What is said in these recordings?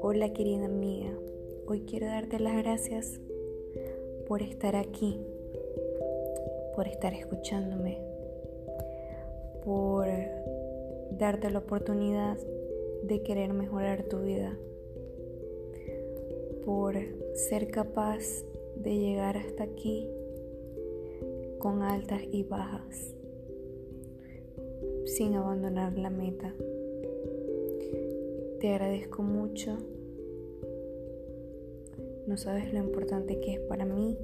Hola querida amiga, hoy quiero darte las gracias por estar aquí, por estar escuchándome, por darte la oportunidad de querer mejorar tu vida, por ser capaz de llegar hasta aquí con altas y bajas, sin abandonar la meta. Te agradezco mucho. No sabes lo importante que es para mí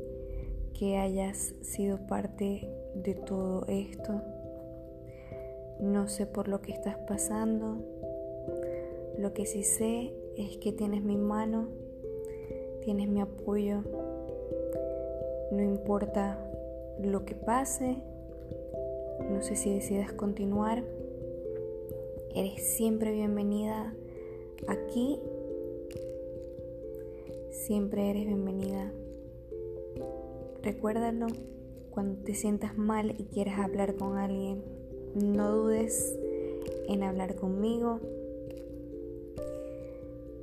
que hayas sido parte de todo esto. No sé por lo que estás pasando. Lo que sí sé es que tienes mi mano, tienes mi apoyo. No importa lo que pase, no sé si decidas continuar, eres siempre bienvenida aquí, siempre eres bienvenida. Recuérdalo cuando te sientas mal y quieras hablar con alguien, no dudes en hablar conmigo.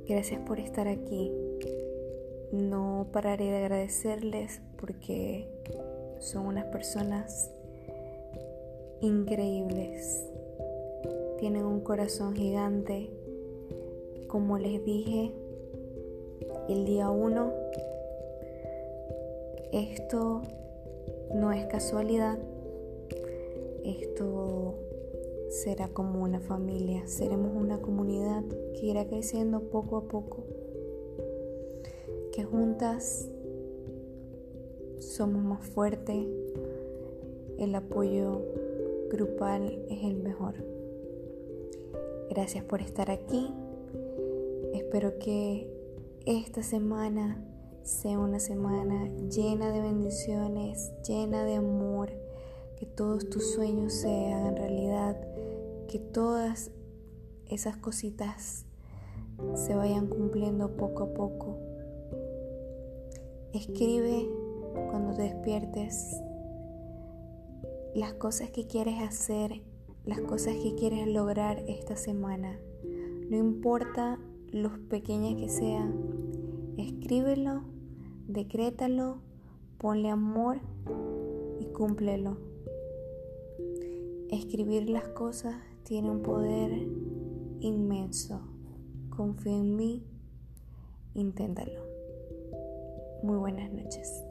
Gracias por estar aquí. No pararé de agradecerles porque son unas personas increíbles. Tienen un corazón gigante. Como les dije el día uno, esto no es casualidad. Esto será como una familia. Seremos una comunidad que irá creciendo poco a poco. Que juntas somos más fuertes, el apoyo grupal es el mejor. Gracias por estar aquí. Espero que esta semana sea una semana llena de bendiciones, llena de amor, que todos tus sueños se hagan realidad, que todas esas cositas se vayan cumpliendo poco a poco. Escribe cuando te despiertes, las cosas que quieres hacer, las cosas que quieres lograr esta semana. No importa lo pequeñas que sean, escríbelo, decrétalo, ponle amor y cúmplelo. Escribir las cosas tiene un poder inmenso. Confía en mí, inténtalo. Muy buenas noches.